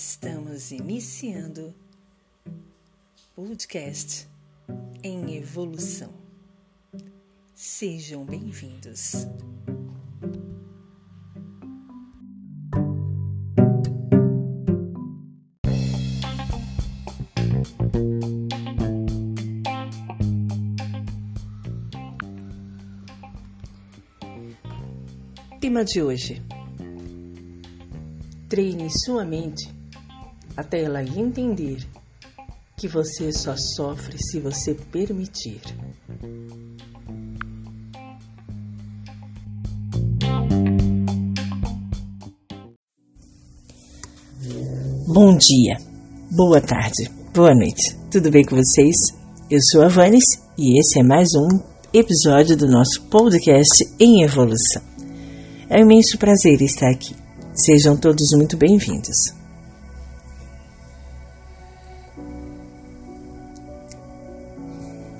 Estamos iniciando podcast em evolução. Sejam bem-vindos. Tema de hoje: treine sua mente até ela entender que você só sofre se você permitir. Bom dia, boa tarde, boa noite. Tudo bem com vocês? Eu sou a Vanes e esse é mais um episódio do nosso podcast em evolução. É um imenso prazer estar aqui. Sejam todos muito bem-vindos.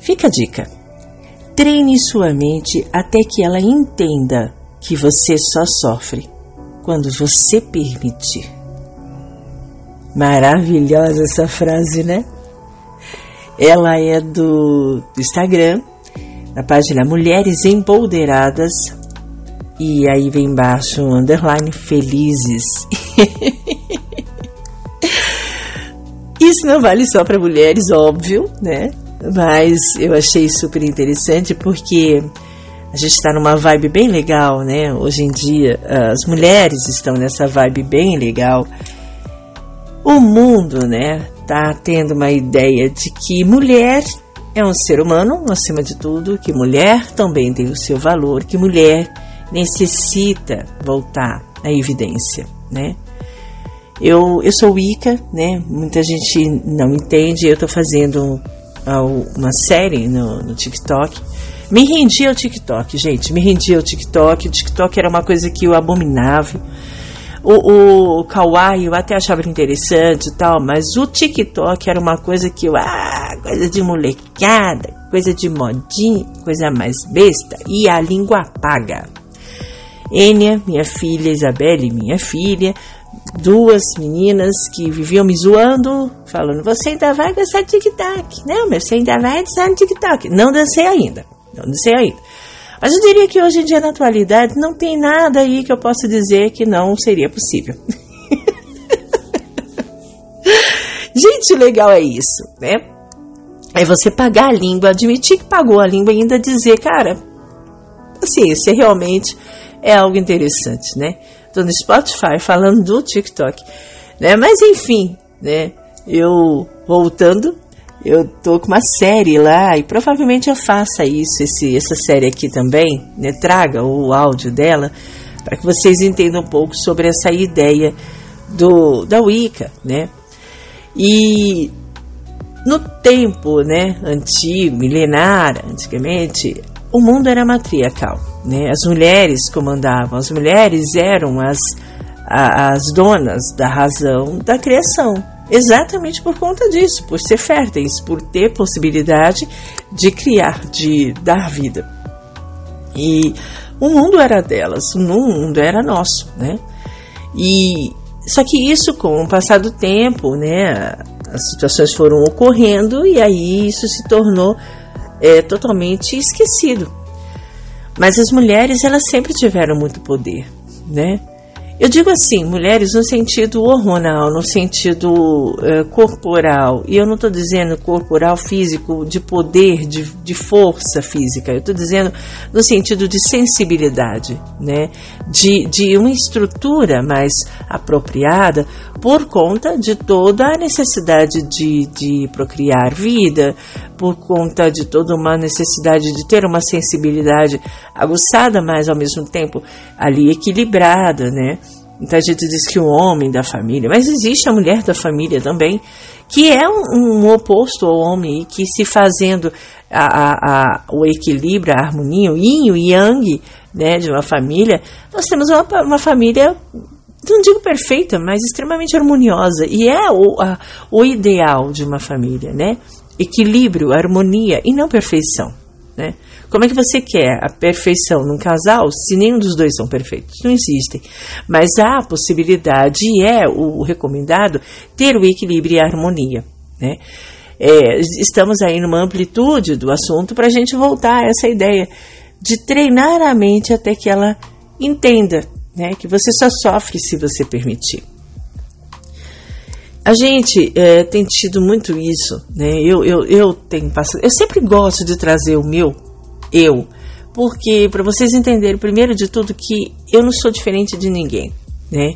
Fica a dica. Treine sua mente até que ela entenda que você só sofre quando você permitir. Maravilhosa essa frase, né? Ela é do, Instagram, na página Mulheres Empoderadas, e aí vem embaixo um underline felizes. Isso não vale só para mulheres, óbvio, né? Mas eu achei super interessante porque a gente está numa vibe bem legal, né? Hoje em dia as mulheres estão nessa vibe bem legal. O mundo, né, tá tendo uma ideia de que mulher é um ser humano acima de tudo, que mulher também tem o seu valor, que mulher necessita voltar à evidência, né? Eu, eu sou Wicca, né? Muita gente não entende. Eu estou fazendo uma série no, no TikTok. Me rendi ao TikTok, gente. Me rendi ao TikTok. O TikTok era uma coisa que eu abominava. O, o Kawaii eu até achava interessante e tal, mas o TikTok era uma coisa que eu. Ah, coisa de molecada, coisa de modinha, coisa mais besta. E a língua apaga. Enia, minha filha, Isabelle, minha filha, duas meninas que viviam me zoando, falando: Você ainda vai dançar TikTok? Não, mas você ainda vai dançar TikTok. Não dancei ainda. Não dancei ainda. Mas eu diria que hoje em dia, na atualidade, não tem nada aí que eu possa dizer que não seria possível. Gente, legal é isso, né? É você pagar a língua, admitir que pagou a língua e ainda dizer, cara, assim, você realmente é algo interessante, né? Tô no Spotify falando do TikTok, né? Mas enfim, né? Eu voltando, eu tô com uma série lá e provavelmente eu faça isso, esse, essa série aqui também, né? Traga o áudio dela para que vocês entendam um pouco sobre essa ideia do da Wicca, né? E no tempo, né, antigo, milenar, antigamente, o mundo era matriarcal, né? As mulheres comandavam, as mulheres eram as, as donas da razão da criação. Exatamente por conta disso, por ser férteis, por ter possibilidade de criar, de dar vida. E o mundo era delas, o mundo era nosso, né? E só que isso, com o passar do tempo, né, as situações foram ocorrendo e aí isso se tornou é, totalmente esquecido. Mas as mulheres, elas sempre tiveram muito poder, né? Eu digo assim, mulheres no sentido hormonal, no sentido uh, corporal. E eu não estou dizendo corporal físico de poder, de, de força física. Eu estou dizendo no sentido de sensibilidade, né? De, de uma estrutura mais apropriada por conta de toda a necessidade de, de procriar vida, por conta de toda uma necessidade de ter uma sensibilidade aguçada, mas ao mesmo tempo ali equilibrada, né? Então a gente diz que o homem da família, mas existe a mulher da família também, que é um, um oposto ao homem, que se fazendo a, a, a, o equilíbrio, a harmonia, o yin e o yang né, de uma família, nós temos uma, uma família não digo perfeita, mas extremamente harmoniosa. E é o, a, o ideal de uma família, né? Equilíbrio, harmonia e não perfeição. né? Como é que você quer a perfeição num casal se nenhum dos dois são perfeitos? Não existem. Mas há a possibilidade, e é o recomendado, ter o equilíbrio e a harmonia, né? É, estamos aí numa amplitude do assunto para a gente voltar a essa ideia de treinar a mente até que ela entenda né, que você só sofre se você permitir. A gente é, tem tido muito isso, né? Eu, eu, eu tenho passado. Eu sempre gosto de trazer o meu eu, porque para vocês entenderem, primeiro de tudo, que eu não sou diferente de ninguém, né?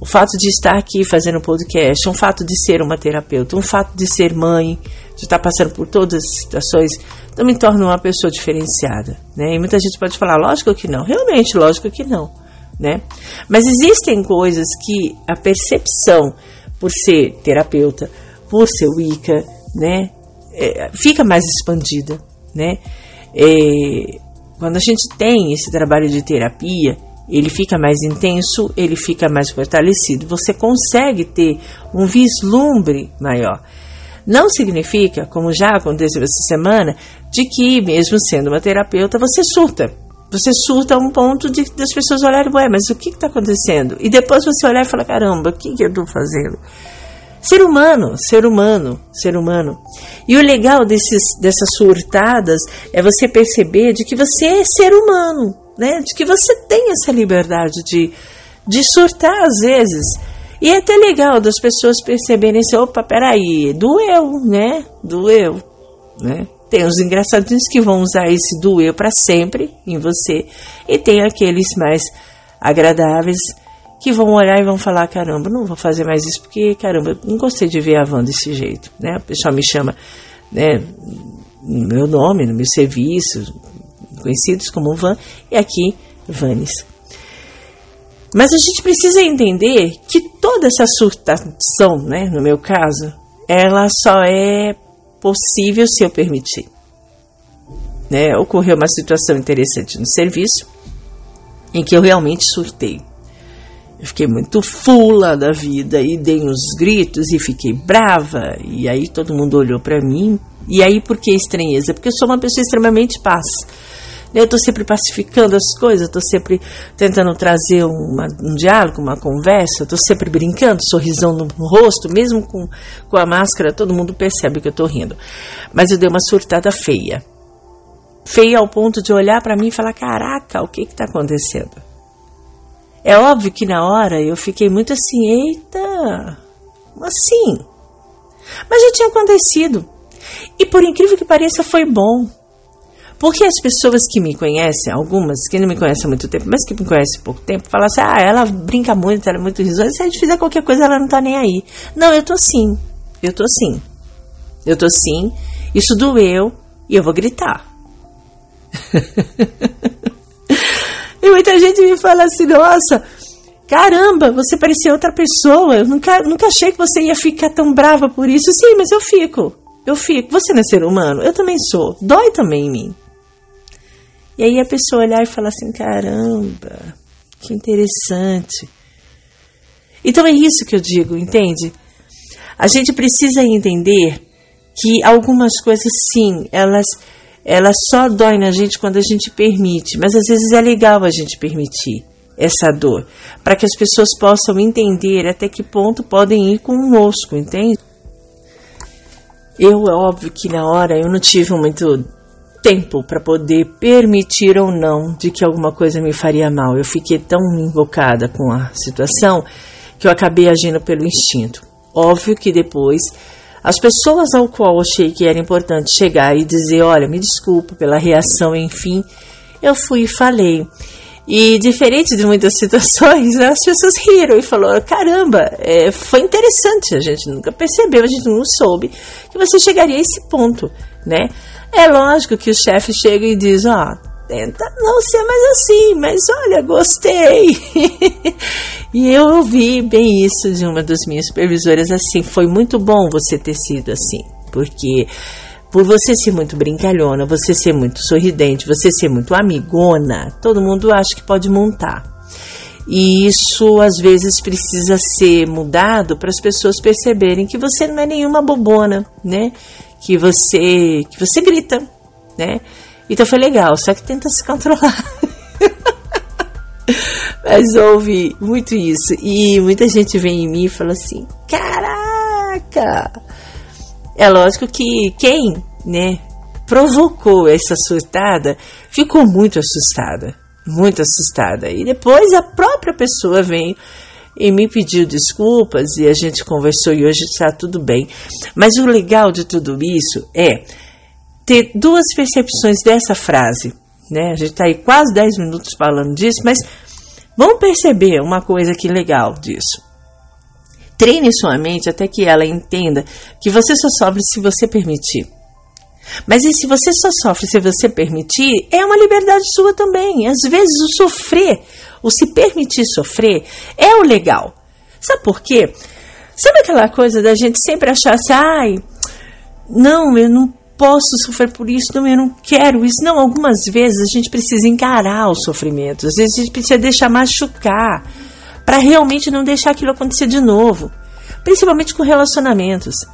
O fato de estar aqui fazendo podcast, um fato de ser uma terapeuta, um fato de ser mãe, de estar passando por todas as situações, não me torna uma pessoa diferenciada, né? E muita gente pode falar, lógico que não, realmente, lógico que não, né? Mas existem coisas que a percepção por ser terapeuta, por ser Wicca, né, é, fica mais expandida, né? É, quando a gente tem esse trabalho de terapia, ele fica mais intenso, ele fica mais fortalecido. Você consegue ter um vislumbre maior. Não significa, como já aconteceu essa semana, de que, mesmo sendo uma terapeuta, você surta. Você surta a um ponto de das pessoas olharem, ué, mas o que está acontecendo? E depois você olhar e falar, caramba, o que, que eu estou fazendo? Ser humano, ser humano, ser humano. E o legal desses, dessas surtadas é você perceber de que você é ser humano né? De que você tem essa liberdade de, de surtar às vezes. E é até legal das pessoas perceberem assim, opa, peraí, doeu, né? Doeu, né? Tem os engraçadinhos que vão usar esse doeu para sempre em você. E tem aqueles mais agradáveis que vão olhar e vão falar, caramba, não vou fazer mais isso porque, caramba, não gostei de ver a Van desse jeito, né? O pessoal me chama, né, no meu nome, no meu serviço, conhecidos como Van, e aqui Vanes. Mas a gente precisa entender que toda essa surtação, né, no meu caso, ela só é possível se eu permitir. Né, ocorreu uma situação interessante no serviço em que eu realmente surtei. Eu fiquei muito fula da vida e dei uns gritos e fiquei brava. E aí todo mundo olhou para mim. E aí por que estranheza? Porque eu sou uma pessoa extremamente paz. Eu estou sempre pacificando as coisas, estou sempre tentando trazer uma, um diálogo, uma conversa, estou sempre brincando, sorrisão no rosto, mesmo com, com a máscara, todo mundo percebe que eu estou rindo. Mas eu dei uma surtada feia. Feia ao ponto de olhar para mim e falar: caraca, o que está acontecendo? É óbvio que na hora eu fiquei muito assim, eita, assim. Mas já tinha acontecido. E por incrível que pareça, foi bom. Porque as pessoas que me conhecem, algumas que não me conhecem há muito tempo, mas que me conhecem há pouco tempo, falam assim: ah, ela brinca muito, ela é muito risonha, se a gente fizer qualquer coisa, ela não tá nem aí. Não, eu tô sim. Eu tô sim. Eu tô sim. Isso doeu e eu vou gritar. e muita gente me fala assim: nossa, caramba, você parecia outra pessoa. Eu nunca, nunca achei que você ia ficar tão brava por isso. Sim, mas eu fico. Eu fico. Você não é ser humano? Eu também sou. Dói também em mim. E aí a pessoa olhar e falar assim: caramba, que interessante. Então é isso que eu digo, entende? A gente precisa entender que algumas coisas, sim, elas, elas só doem na gente quando a gente permite, mas às vezes é legal a gente permitir essa dor, para que as pessoas possam entender até que ponto podem ir conosco, entende? Eu, é óbvio que na hora eu não tive muito tempo para poder permitir ou não de que alguma coisa me faria mal. Eu fiquei tão invocada com a situação que eu acabei agindo pelo instinto. Óbvio que depois as pessoas ao qual achei que era importante chegar e dizer, olha, me desculpa pela reação, enfim, eu fui e falei. E diferente de muitas situações, as pessoas riram e falaram: caramba, é, foi interessante, a gente nunca percebeu, a gente não soube que você chegaria a esse ponto, né? É lógico que o chefe chega e diz: Ó, oh, tenta não ser mais assim, mas olha, gostei. e eu ouvi bem isso de uma das minhas supervisoras assim: foi muito bom você ter sido assim, porque por você ser muito brincalhona, você ser muito sorridente, você ser muito amigona, todo mundo acha que pode montar. E isso às vezes precisa ser mudado para as pessoas perceberem que você não é nenhuma bobona, né? Que você que você grita, né? Então foi legal, só que tenta se controlar. Mas houve muito isso. E muita gente vem em mim e fala assim: Caraca! É lógico que quem, né, provocou essa surtada ficou muito assustada. Muito assustada. E depois a própria pessoa vem e me pediu desculpas e a gente conversou e hoje está tudo bem. Mas o legal de tudo isso é ter duas percepções dessa frase. Né? A gente está aí quase 10 minutos falando disso, mas vamos perceber uma coisa que legal disso. Treine sua mente até que ela entenda que você só sofre se você permitir. Mas e se você só sofre se você permitir, é uma liberdade sua também. Às vezes o sofrer, o se permitir sofrer, é o legal. Sabe por quê? Sabe aquela coisa da gente sempre achar assim, ai, não, eu não posso sofrer por isso, não, eu não quero isso. Não, algumas vezes a gente precisa encarar o sofrimento, às vezes a gente precisa deixar machucar, para realmente não deixar aquilo acontecer de novo, principalmente com relacionamentos.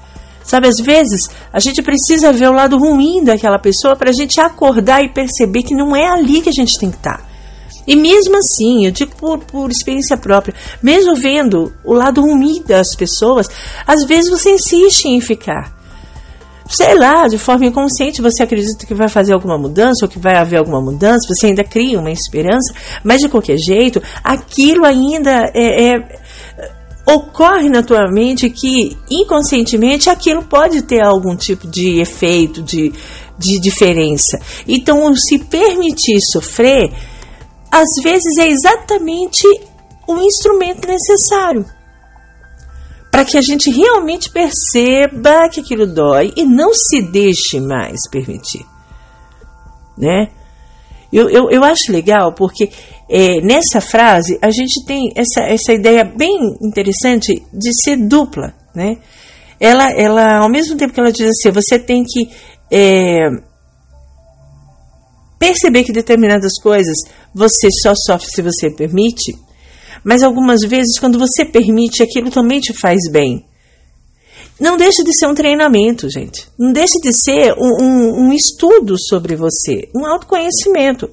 Sabe, às vezes a gente precisa ver o lado ruim daquela pessoa para a gente acordar e perceber que não é ali que a gente tem que estar. E mesmo assim, eu digo por, por experiência própria, mesmo vendo o lado ruim das pessoas, às vezes você insiste em ficar. Sei lá, de forma inconsciente você acredita que vai fazer alguma mudança ou que vai haver alguma mudança, você ainda cria uma esperança, mas de qualquer jeito, aquilo ainda é, é ocorre na tua mente que inconscientemente aquilo pode ter algum tipo de efeito, de, de diferença. Então, se permitir sofrer, às vezes é exatamente o instrumento necessário para que a gente realmente perceba que aquilo dói e não se deixe mais permitir, né? Eu, eu, eu acho legal porque é, nessa frase a gente tem essa, essa ideia bem interessante de ser dupla, né? Ela, ela, ao mesmo tempo que ela diz assim, você tem que é, perceber que determinadas coisas você só sofre se você permite, mas algumas vezes quando você permite aquilo também te faz bem. Não deixe de ser um treinamento, gente. Não deixe de ser um, um, um estudo sobre você, um autoconhecimento.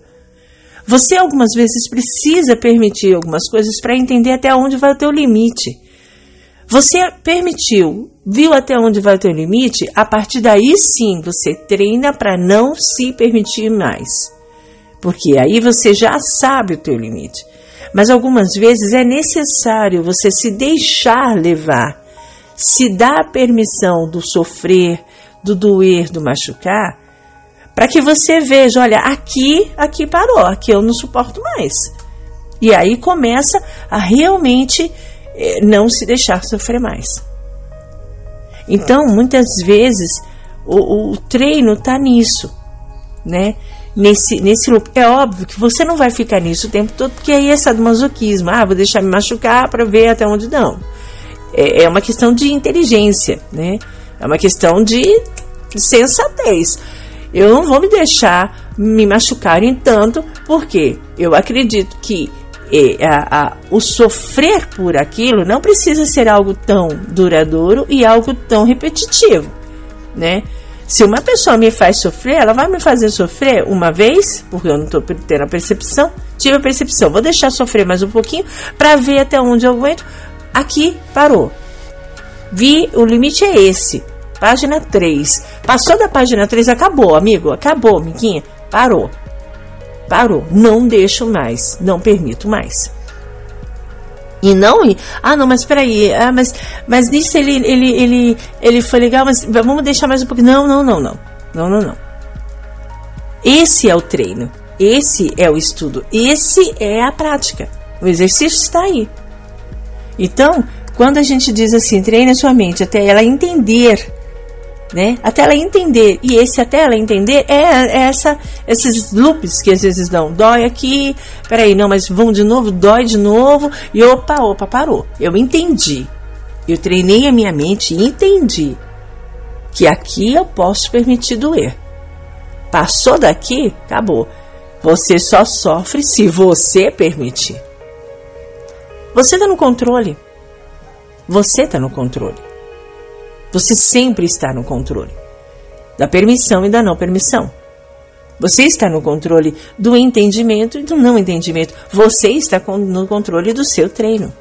Você algumas vezes precisa permitir algumas coisas para entender até onde vai o teu limite. Você permitiu, viu até onde vai o teu limite, a partir daí sim você treina para não se permitir mais. Porque aí você já sabe o teu limite. Mas algumas vezes é necessário você se deixar levar se dá permissão do sofrer, do doer, do machucar, para que você veja, olha, aqui, aqui parou, aqui eu não suporto mais. E aí começa a realmente eh, não se deixar sofrer mais. Então, muitas vezes, o, o treino está nisso, né? Nesse, nesse loop. É óbvio que você não vai ficar nisso o tempo todo, porque aí é sadomasoquismo. Ah, vou deixar me machucar para ver até onde não é, é uma questão de inteligência, né? É uma questão de sensatez. Eu não vou me deixar me machucarem tanto, porque eu acredito que é, a, a, o sofrer por aquilo não precisa ser algo tão duradouro e algo tão repetitivo, né? Se uma pessoa me faz sofrer, ela vai me fazer sofrer uma vez, porque eu não estou tendo a percepção, tive a percepção, vou deixar sofrer mais um pouquinho para ver até onde eu aguento, Aqui parou. Vi, o limite é esse. Página 3. Passou da página 3, acabou, amigo. Acabou, amiguinha. Parou. Parou. Não deixo mais. Não permito mais. E não, ah, não, mas peraí, ah, mas, mas nisso ele, ele, ele, ele foi legal, mas vamos deixar mais um pouquinho. Não, não, não, não. Não, não, não. Esse é o treino. Esse é o estudo. Esse é a prática. O exercício está aí. Então, quando a gente diz assim, treine a sua mente até ela entender, né? Até ela entender. E esse até ela entender é, é essa, esses loops que às vezes dão. Dói aqui, peraí, não, mas vão de novo, dói de novo. E opa, opa, parou. Eu entendi. Eu treinei a minha mente e entendi que aqui eu posso permitir doer. Passou daqui, acabou. Você só sofre se você permitir. Você está no controle. Você está no controle. Você sempre está no controle da permissão e da não permissão. Você está no controle do entendimento e do não entendimento. Você está no controle do seu treino.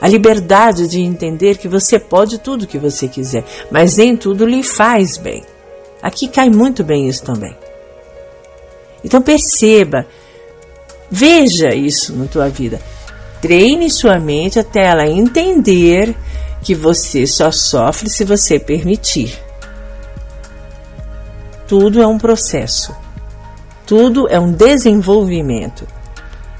A liberdade de entender que você pode tudo que você quiser, mas nem tudo lhe faz bem. Aqui cai muito bem isso também. Então perceba, veja isso na tua vida. Treine sua mente até ela entender que você só sofre se você permitir. Tudo é um processo. Tudo é um desenvolvimento.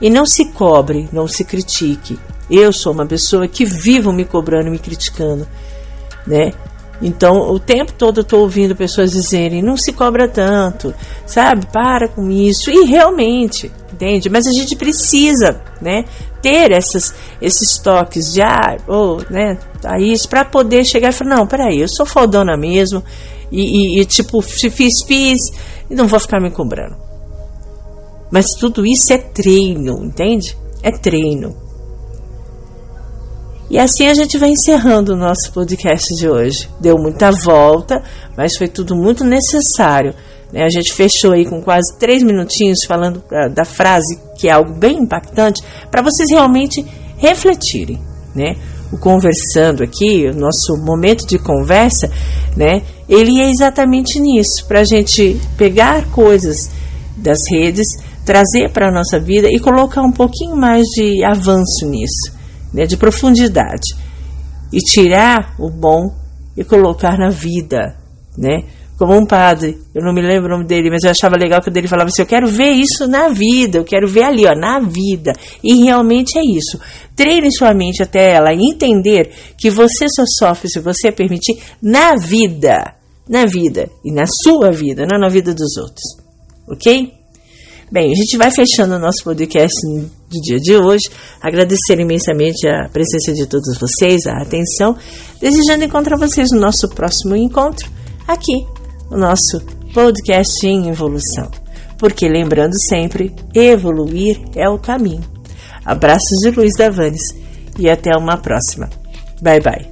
E não se cobre, não se critique. Eu sou uma pessoa que vivo me cobrando, me criticando, né? Então, o tempo todo eu estou ouvindo pessoas dizerem: não se cobra tanto, sabe? Para com isso. E realmente, entende? Mas a gente precisa, né? Ter essas, esses toques de ah, ou, né? A isso, para poder chegar e falar: não, peraí, eu sou fodona mesmo. E, e, e tipo, fiz, fiz, e não vou ficar me cobrando. Mas tudo isso é treino, entende? É treino. E assim a gente vai encerrando o nosso podcast de hoje. Deu muita volta, mas foi tudo muito necessário. Né? A gente fechou aí com quase três minutinhos falando uh, da frase, que é algo bem impactante, para vocês realmente refletirem. Né? O conversando aqui, o nosso momento de conversa, né? ele é exatamente nisso, para a gente pegar coisas das redes, trazer para a nossa vida e colocar um pouquinho mais de avanço nisso né, de profundidade, e tirar o bom e colocar na vida, né? Como um padre, eu não me lembro o nome dele, mas eu achava legal que ele falava assim: eu quero ver isso na vida, eu quero ver ali, ó, na vida. E realmente é isso. Treine sua mente até ela entender que você só sofre se você permitir na vida, na vida e na sua vida, não na vida dos outros. Ok? Bem, a gente vai fechando o nosso podcast do dia de hoje. Agradecer imensamente a presença de todos vocês, a atenção, desejando encontrar vocês no nosso próximo encontro, aqui, no nosso podcast em evolução. Porque lembrando sempre, evoluir é o caminho. Abraços de Luiz Davanes e até uma próxima. Bye bye.